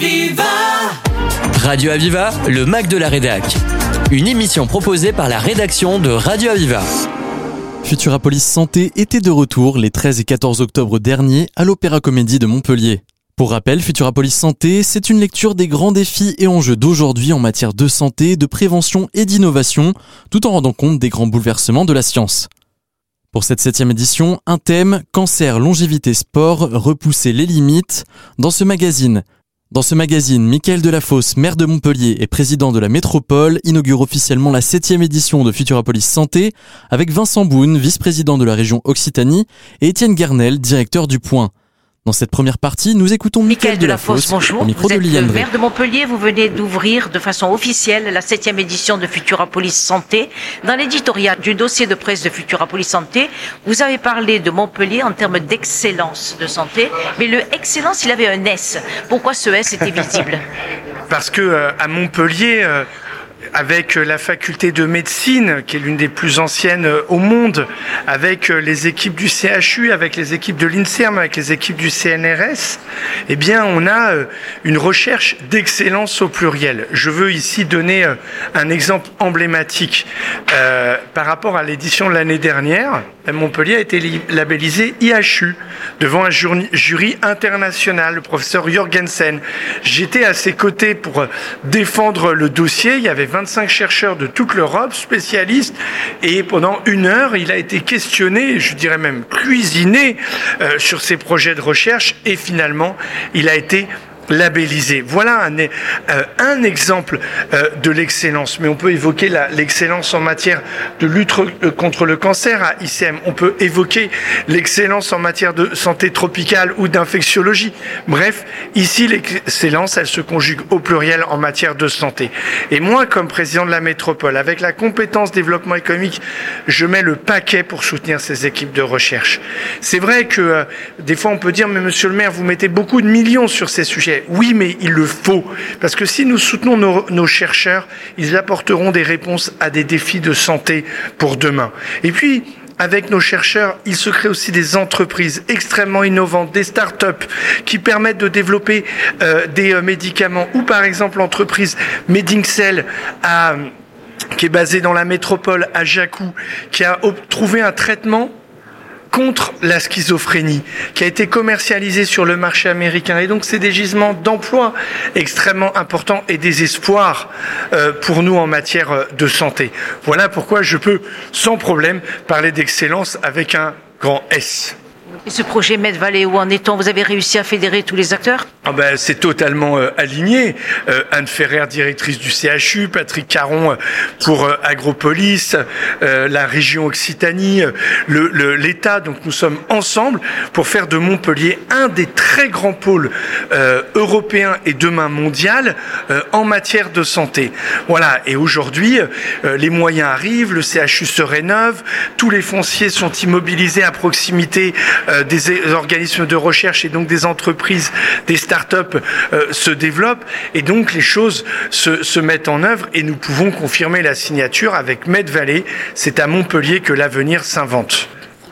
Aviva Radio Aviva, le Mac de la Rédac. Une émission proposée par la rédaction de Radio Aviva. Futurapolis Santé était de retour les 13 et 14 octobre dernier à l'Opéra Comédie de Montpellier. Pour rappel, Futurapolis Santé, c'est une lecture des grands défis et enjeux d'aujourd'hui en matière de santé, de prévention et d'innovation, tout en rendant compte des grands bouleversements de la science. Pour cette septième édition, un thème, cancer, longévité, sport, repousser les limites. Dans ce magazine, dans ce magazine, Michael Delafosse, maire de Montpellier et président de la métropole, inaugure officiellement la septième édition de Futurapolis Santé avec Vincent Boone, vice-président de la région Occitanie, et Étienne Guernel, directeur du Point. Dans cette première partie, nous écoutons Michael Delafosse, bonjour. au micro vous de êtes le maire de Montpellier. Vous venez d'ouvrir de façon officielle la septième édition de Futurapolis Santé. Dans l'éditorial du dossier de presse de Futurapolis Santé, vous avez parlé de Montpellier en termes d'excellence de santé. Mais le excellence, il avait un S. Pourquoi ce S était visible? Parce que euh, à Montpellier, euh, avec euh, la faculté de médecine, qui est l'une des plus anciennes euh, au monde, avec euh, les équipes du CHU, avec les équipes de l'INSERM, avec les équipes du CNRS, eh bien, on a une recherche d'excellence au pluriel. Je veux ici donner un exemple emblématique par rapport à l'édition de l'année dernière. Montpellier a été li- labellisé IHU devant un jury international, le professeur Jorgensen. J'étais à ses côtés pour défendre le dossier. Il y avait 25 chercheurs de toute l'Europe, spécialistes, et pendant une heure, il a été questionné, je dirais même cuisiné, euh, sur ses projets de recherche, et finalement, il a été labellisé. Voilà un, euh, exemple euh, de l'excellence. Mais on peut évoquer l'excellence en matière de lutte euh, contre le cancer à ICM. On peut évoquer l'excellence en matière de santé tropicale ou d'infectiologie. Bref, ici, l'excellence, elle se conjugue au pluriel en matière de santé. Et moi, comme président de la métropole, avec la compétence développement économique, je mets le paquet pour soutenir ces équipes de recherche. C'est vrai que des fois, on peut dire, mais monsieur le maire, vous mettez beaucoup de millions sur ces sujets. Oui, mais il le faut. Parce que si nous soutenons nos, chercheurs, ils apporteront des réponses à des défis de santé pour demain. Et puis, avec nos chercheurs, il se crée aussi des entreprises extrêmement innovantes, des start-up qui permettent de développer euh, des euh, médicaments ou par exemple l'entreprise Medincell qui est basée dans la métropole à Jacou, qui a trouvé un traitement contre la schizophrénie, qui a été commercialisé sur le marché américain. Et donc, c'est des gisements d'emploi extrêmement importants et des espoirs euh, pour nous en matière euh, de santé. Voilà pourquoi je peux sans problème parler d'excellence avec un grand S. Et ce projet Med Valley, où en est-on? Vous avez réussi à fédérer tous les acteurs? Ah ben, c'est totalement euh, aligné. Euh, Anne Ferrer, directrice du CHU, Patrick Caron euh, pour Agropolis, la région Occitanie, l'État. Donc nous sommes ensemble pour faire de Montpellier un des très grands pôles européens et demain mondial en matière de santé. Voilà. Et aujourd'hui, les moyens arrivent, le CHU se rénove, tous les fonciers sont immobilisés à proximité des organismes de recherche et donc des entreprises, des start-up euh, se développent et donc les choses se, se mettent en œuvre et nous pouvons confirmer la signature avec Med Valley. C'est à Montpellier que l'avenir s'invente.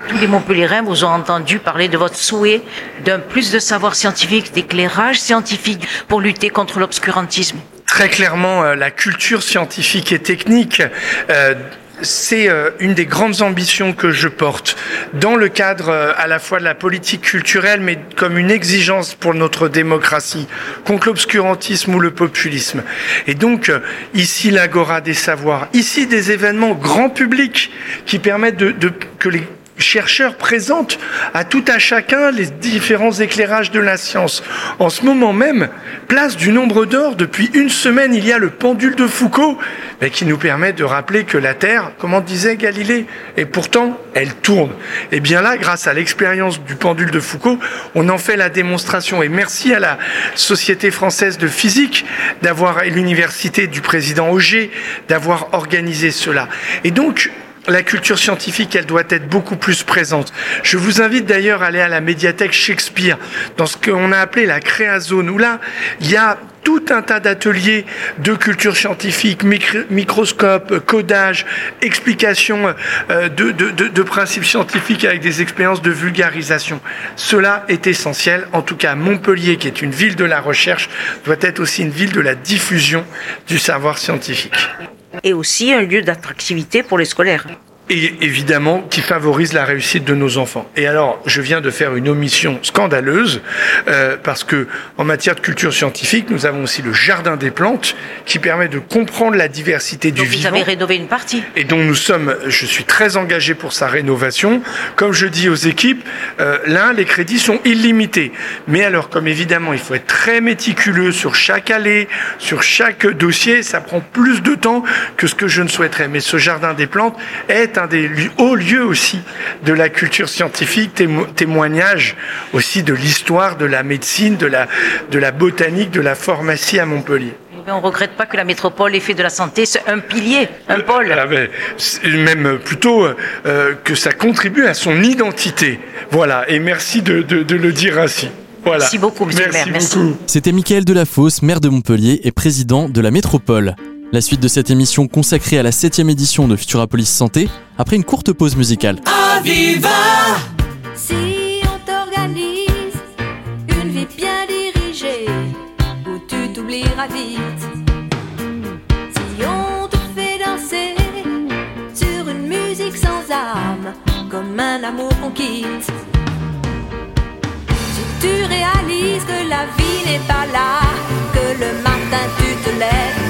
Tous les Montpelliérains vous ont entendu parler de votre souhait d'un plus de savoir scientifique, d'éclairage scientifique pour lutter contre l'obscurantisme. Très clairement, euh, la culture scientifique et technique. euh, c'est euh, une des grandes ambitions que je porte dans le cadre euh, à la fois de la politique culturelle, mais comme une exigence pour notre démocratie contre l'obscurantisme ou le populisme. Et donc, euh, ici, l'Agora des savoirs, ici, des événements grand public qui permettent de, de- que les chercheurs présentent à tout à chacun les différents éclairages de la science. En ce moment même, place du nombre d'or, depuis une semaine, il y a le pendule de Foucault, mais qui nous permet de rappeler que la Terre, comment disait Galilée, et pourtant, elle tourne. Et bien là, grâce à l'expérience du pendule de Foucault, on en fait la démonstration. Et merci à la Société française de physique d'avoir, et l'université du président Auger, d'avoir organisé cela. Et donc, la culture scientifique, elle doit être beaucoup plus présente. Je vous invite d'ailleurs à aller à la médiathèque Shakespeare, dans ce qu'on a appelé la créazone, où là, il y a tout un tas d'ateliers de culture scientifique, microscope, codage, explication euh, de, de, principes scientifiques avec des expériences de vulgarisation. Cela est essentiel. En tout cas, Montpellier, qui est une ville de la recherche, doit être aussi une ville de la diffusion du savoir scientifique et aussi un lieu d'attractivité pour les scolaires et évidemment qui favorise la réussite de nos enfants. Et alors, je viens de faire une omission scandaleuse euh, parce que en matière de culture scientifique, nous avons aussi le jardin des plantes qui permet de comprendre la diversité du vivant. Vous avez rénové une partie. Et dont nous sommes, je suis très engagé pour sa rénovation. Comme je dis aux équipes, euh, l'un, les crédits sont illimités. Mais alors, comme évidemment, il faut être très méticuleux sur chaque allée, sur chaque dossier, ça prend plus de temps que ce que je ne souhaiterais. Mais ce jardin des plantes est un des hauts lieux aussi de la culture scientifique, témoignage aussi de l'histoire de la médecine, de la, de la botanique, de la pharmacie à Montpellier. Mais on ne regrette pas que la métropole ait fait de la santé un pilier, un pôle. Ah ben, même plutôt euh, que ça contribue à son identité. Voilà, et merci de, le dire ainsi. Voilà. Merci beaucoup, monsieur merci le maire. Beaucoup. C'était Mickaël Delafosse, maire de Montpellier et président de la métropole. La suite de cette émission consacrée à la 7 édition de Futurapolis Santé, après une courte pause musicale. Aviva Si on t'organise une vie bien dirigée, où tu t'oublieras vite. Si on te fait danser sur une musique sans âme, comme un amour qu'on quitte. Si tu réalises que la vie n'est pas là, que le matin tu te lèves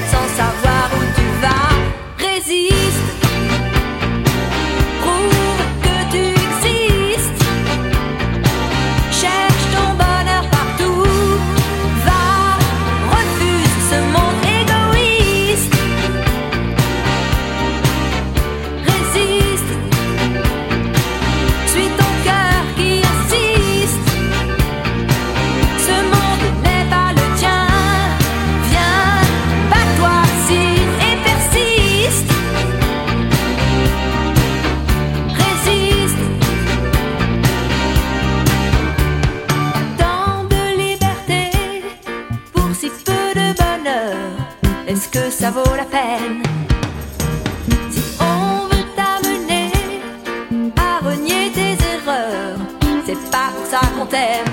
them.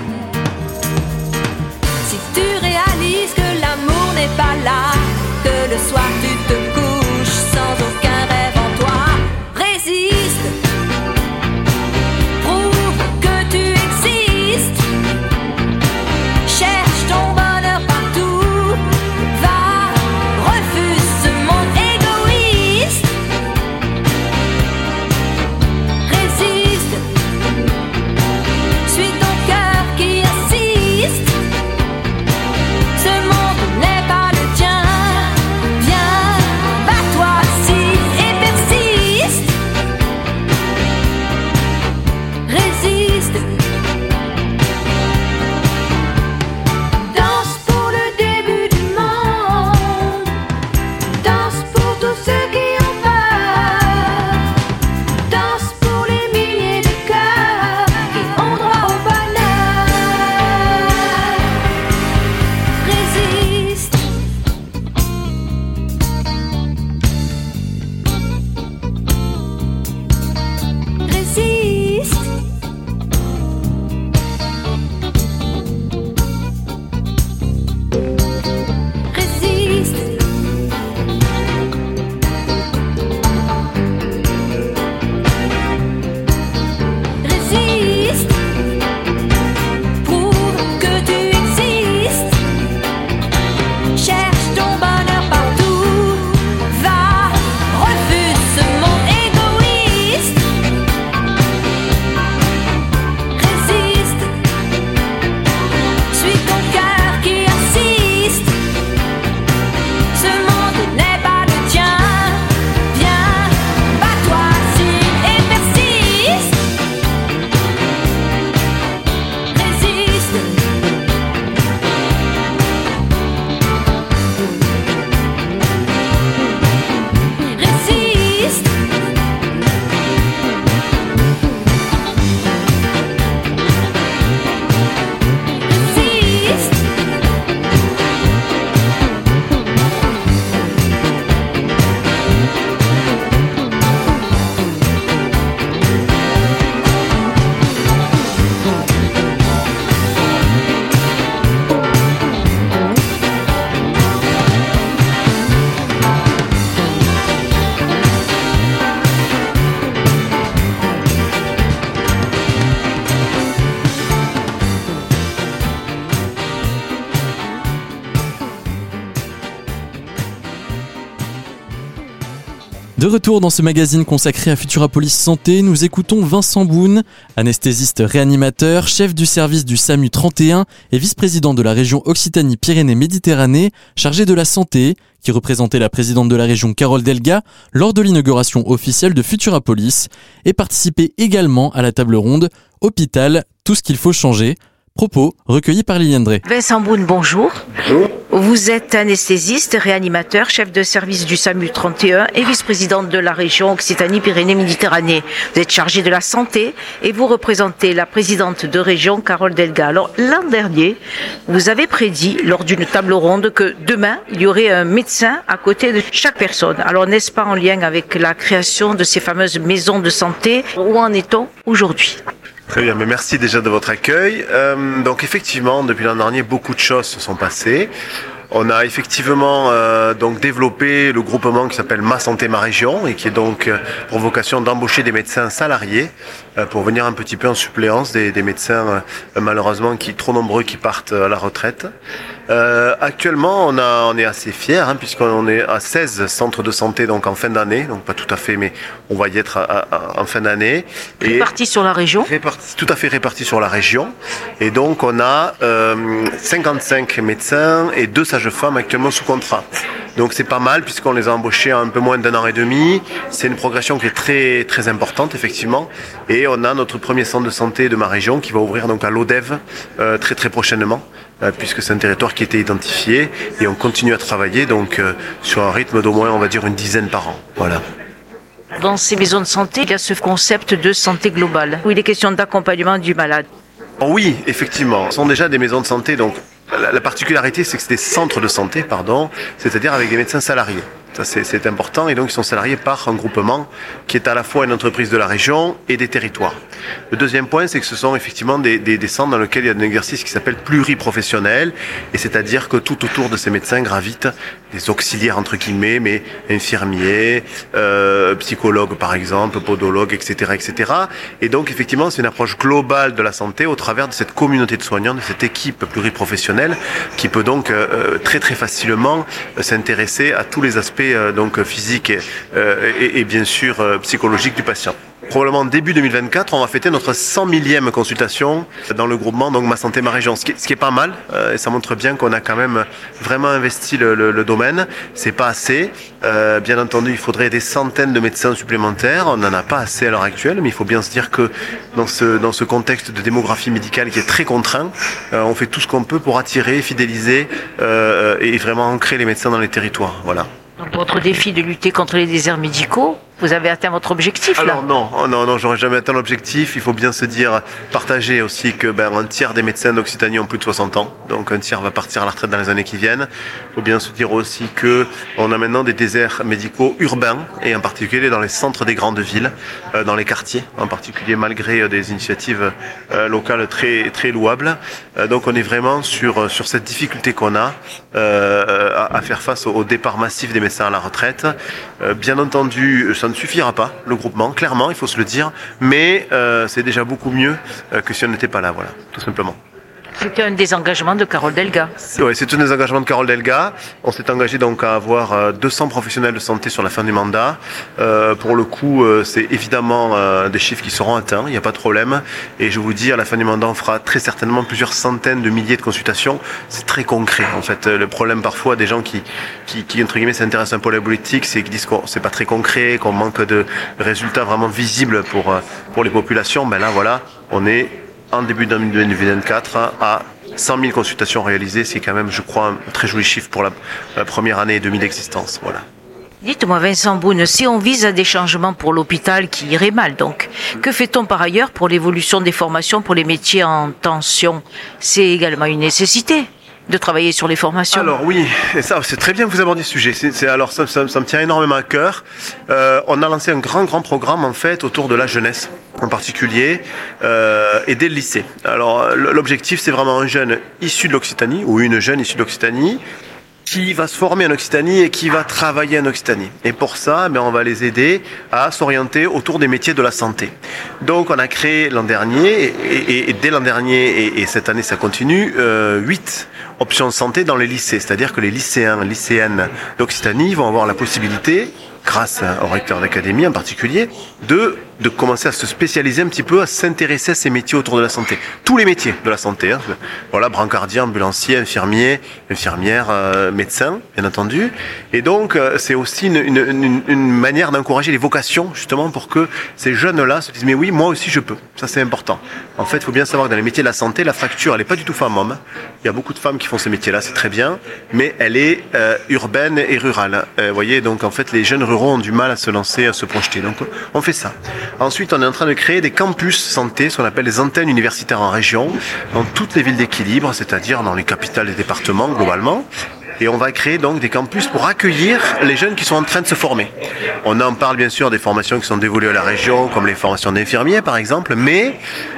De retour dans ce magazine consacré à Futura Police Santé, nous écoutons Vincent Boone, anesthésiste réanimateur, chef du service du SAMU 31 et vice-président de la région Occitanie-Pyrénées-Méditerranée, chargé de la santé, qui représentait la présidente de la région Carole Delga lors de l'inauguration officielle de Futura Police et participait également à la table ronde Hôpital, tout ce qu'il faut changer, Propos recueillis par Liliane Drey. Vincent Boune, bonjour. Bonjour. Vous êtes anesthésiste, réanimateur, chef de service du SAMU 31 et vice-présidente de la région Occitanie-Pyrénées-Méditerranée. Vous êtes chargé de la santé et vous représentez la présidente de région, Carole Delga. Alors, l'an dernier, vous avez prédit lors d'une table ronde que demain, il y aurait un médecin à côté de chaque personne. Alors, n'est-ce pas en lien avec la création de ces fameuses maisons de santé? Où en est-on aujourd'hui? Très bien, mais merci déjà de votre accueil. Euh, donc effectivement, depuis l'an dernier, beaucoup de choses se sont passées. On a effectivement euh, donc développé le groupement qui s'appelle Ma Santé Ma Région et qui est donc euh, pour vocation d'embaucher des médecins salariés pour venir un petit peu en suppléance des, des médecins euh, malheureusement qui trop nombreux qui partent à la retraite. Euh, actuellement, on, a, on est assez fiers hein, puisqu'on est à 16 centres de santé donc en fin d'année, donc pas tout à fait, mais on va y être à, à, en fin d'année. Répartis sur la région répartis, Tout à fait répartis sur la région. Et donc on a euh, 55 médecins et deux sages-femmes actuellement sous contrat. Donc c'est pas mal puisqu'on les a embauchés en un peu moins d'un an et demi. C'est une progression qui est très très importante effectivement. Et on a notre premier centre de santé de ma région qui va ouvrir donc à l'ODEV euh, très très prochainement euh, puisque c'est un territoire qui était identifié et on continue à travailler donc euh, sur un rythme d'au moins on va dire une dizaine par an. Voilà. Dans ces maisons de santé, il y a ce concept de santé globale, où il est question d'accompagnement du malade. Oh oui, effectivement. Ce sont déjà des maisons de santé, donc la, la particularité c'est que c'est des centres de santé, pardon, c'est-à-dire avec des médecins salariés. Ça, c'est important. Et donc, ils sont salariés par un groupement qui est à la fois une entreprise de la région et des territoires. Le deuxième point, c'est que ce sont effectivement des, des, centres dans lesquels il y a un exercice qui s'appelle pluriprofessionnel. Et c'est-à-dire que tout autour de ces médecins gravitent des auxiliaires, entre guillemets, mais infirmiers, euh, psychologues, par exemple, podologues, etc., etc. Et donc, effectivement, c'est une approche globale de la santé au travers de cette communauté de soignants, de cette équipe pluriprofessionnelle qui peut donc euh, très, très facilement euh, s'intéresser à tous les aspects euh, donc physique et, euh, bien sûr euh, psychologique du patient. Probablement début 2024, on va fêter notre 100 millième consultation dans le groupement donc Ma Santé Ma Région, ce qui, est pas mal et ça montre bien qu'on a quand même vraiment investi le, le, le domaine. C'est pas assez. bien entendu, il faudrait des centaines de médecins supplémentaires. On n'en a pas assez à l'heure actuelle, mais il faut bien se dire que dans ce dans ce contexte de démographie médicale qui est très contraint, on fait tout ce qu'on peut pour attirer, fidéliser et vraiment ancrer les médecins dans les territoires. Voilà. Votre défi de lutter contre les déserts médicaux, vous avez atteint votre objectif là Alors non, oh non, non, j'aurais jamais atteint l'objectif. Il faut bien se dire, partager aussi que ben, un tiers des médecins d'Occitanie ont plus de 60 ans, donc un tiers va partir à la retraite dans les années qui viennent. Il faut bien se dire aussi que on a maintenant des déserts médicaux urbains et en particulier dans les centres des grandes villes, euh, dans les quartiers, en particulier malgré euh, des initiatives euh, locales très très louables. Donc on est vraiment sur sur cette difficulté qu'on a à, à, faire face au, au, départ massif des médecins la retraite. Euh, bien entendu, ça ne suffira pas, le groupement, clairement, il faut se le dire, mais euh, c'est déjà beaucoup mieux euh, que si on n'était pas là, voilà, tout simplement. C'était un désengagement de Carole Delga. Oui, c'est un désengagement de Carole Delga. On s'est engagé donc à avoir 200 professionnels de santé sur la fin du mandat. Euh, pour le coup, euh, c'est évidemment euh, des chiffres qui seront atteints, il n'y a pas de problème. Et je vous dis, à la fin du mandat, on fera très certainement plusieurs centaines de milliers de consultations. C'est très concret. En fait, le problème parfois des gens qui, qui, qui entre guillemets, s'intéressent un peu à la politique, c'est qu'ils disent que c'est pas très concret, qu'on manque de résultats vraiment visibles pour, pour les populations. Ben là, voilà, on est en début 2024 à 100 000 consultations réalisées, c'est quand même, je crois, un très joli chiffre pour la, la première année et demie d'existence. Voilà. Dites-moi, Vincent Boone, si on vise à des changements pour l'hôpital qui irait mal, donc, que fait-on par ailleurs pour l'évolution des formations pour les métiers en tension? C'est également une nécessité de travailler sur les formations Alors oui, et ça c'est très bien que vous abordiez ce sujet. C'est, alors ça, ça, me tient énormément à cœur. Euh, on a lancé un grand grand programme en fait autour de la jeunesse en particulier euh, et dès le lycée. Alors l'objectif c'est vraiment un jeune issu de l'Occitanie ou une jeune issue de l'Occitanie qui va se former en Occitanie et qui va travailler en Occitanie. Et pour ça, ben, on va les aider à s'orienter autour des métiers de la santé. Donc on a créé l'an dernier, et, dès l'an dernier, et, et, cette année ça continue, euh, 8 options de santé dans les lycées. C'est-à-dire que les lycéens, lycéennes d'Occitanie vont avoir la possibilité grâce au recteur d'académie en particulier, de de commencer à se spécialiser un petit peu, à s'intéresser à ces métiers autour de la santé. Tous les métiers de la santé. Hein. Voilà, brancardien, ambulancier, infirmier, infirmière, euh, médecin, bien entendu. Et donc, euh, c'est aussi une, manière d'encourager les vocations, justement, pour que ces jeunes-là se disent, mais oui, moi aussi je peux. Ça, c'est important. En fait, il faut bien savoir que dans les métiers de la santé, la fracture, elle n'est pas du tout femme-homme. Il y a beaucoup de femmes qui font ces métiers-là, c'est très bien, mais elle est euh, urbaine et rurale. Vous voyez, donc en fait, les jeunes ruraux ont du mal à se lancer, à se projeter. Donc, on fait ça. Ensuite, on est en train de créer des campus santé, ce qu'on appelle des antennes universitaires en région, dans toutes les villes d'équilibre, c'est-à-dire dans les capitales des départements globalement. Et on va créer donc des campus pour accueillir les jeunes qui sont en train de se former. On en parle bien sûr des formations qui sont dévolues à la région, comme les formations d'infirmiers par exemple, mais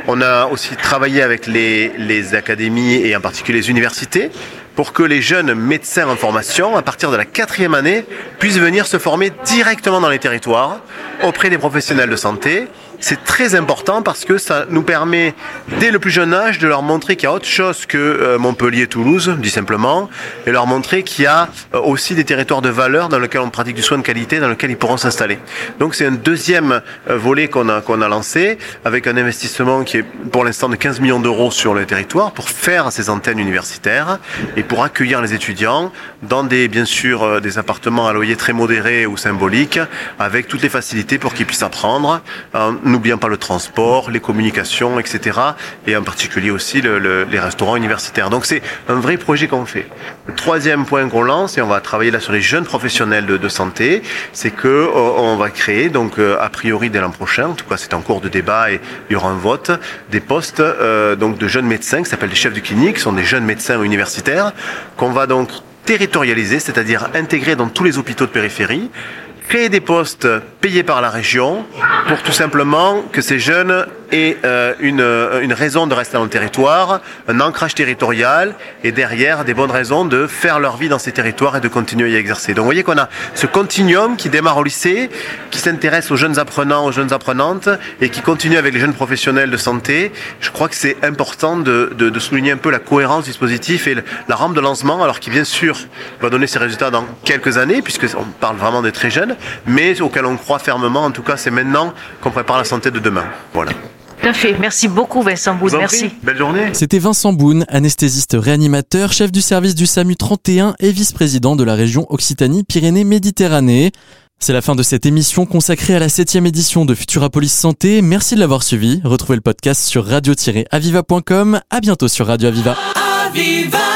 on a aussi travaillé avec les, les académies et en particulier les universités pour que les jeunes médecins en formation, à partir de la quatrième année, puissent venir se former directement dans les territoires, auprès des professionnels de santé, c'est très important parce que ça nous permet, dès le plus jeune âge, de leur montrer qu'il y a autre chose que euh, Montpellier-Toulouse, dit simplement, et leur montrer qu'il y a euh, aussi des territoires de valeur dans lesquels on pratique du soin de qualité, dans lesquels ils pourront s'installer. Donc c'est un deuxième euh, volet qu'on a, a lancé, avec un investissement qui est pour l'instant de 15 millions d'euros sur le territoire, pour faire ces antennes universitaires et pour accueillir les étudiants dans des, bien sûr, des appartements à loyer très modérés ou symboliques, avec toutes les facilités pour qu'ils puissent apprendre n'oublions pas le transport, les communications, etc. Et en particulier aussi les restaurants universitaires. Donc c'est un vrai projet qu'on fait. Le troisième point qu'on lance, et on va travailler là sur les jeunes professionnels de, santé, c'est que euh, on va créer, donc euh, a priori dès l'an prochain, en tout cas c'est en cours de débat et il y aura un vote, des postes euh, donc de jeunes médecins qui s'appellent des chefs de clinique, sont des jeunes médecins universitaires, qu'on va donc territorialiser, c'est-à-dire intégrer dans tous les hôpitaux de périphérie créer des postes payés par la région pour tout simplement que ces jeunes aient euh, une, euh, une raison de rester dans le territoire, un ancrage territorial et derrière des bonnes raisons de faire leur vie dans ces territoires et de continuer à y exercer. Donc vous voyez qu'on a ce continuum qui démarre au lycée, qui s'intéresse aux jeunes apprenants, aux jeunes apprenantes et qui continue avec les jeunes professionnels de santé. Je crois que c'est important de, de, de, souligner un peu la cohérence du dispositif et la rampe de lancement, alors qui bien sûr va donner ses résultats dans quelques années, puisque on parle vraiment des très jeunes, mais auquel on croit fermement. En tout cas, c'est maintenant qu'on prépare la santé de demain. Voilà. Tout à fait. Merci beaucoup, Vincent Boone. Merci. Belle journée. C'était Vincent Boone, anesthésiste réanimateur, chef du service du SAMU 31 et vice-président de la région Occitanie-Pyrénées-Méditerranée. C'est la fin de cette émission consacrée à la septième édition de Futurapolis Santé. Merci de l'avoir suivi. Retrouvez le podcast sur radio-aviva.com. À bientôt sur Radio Aviva. Aviva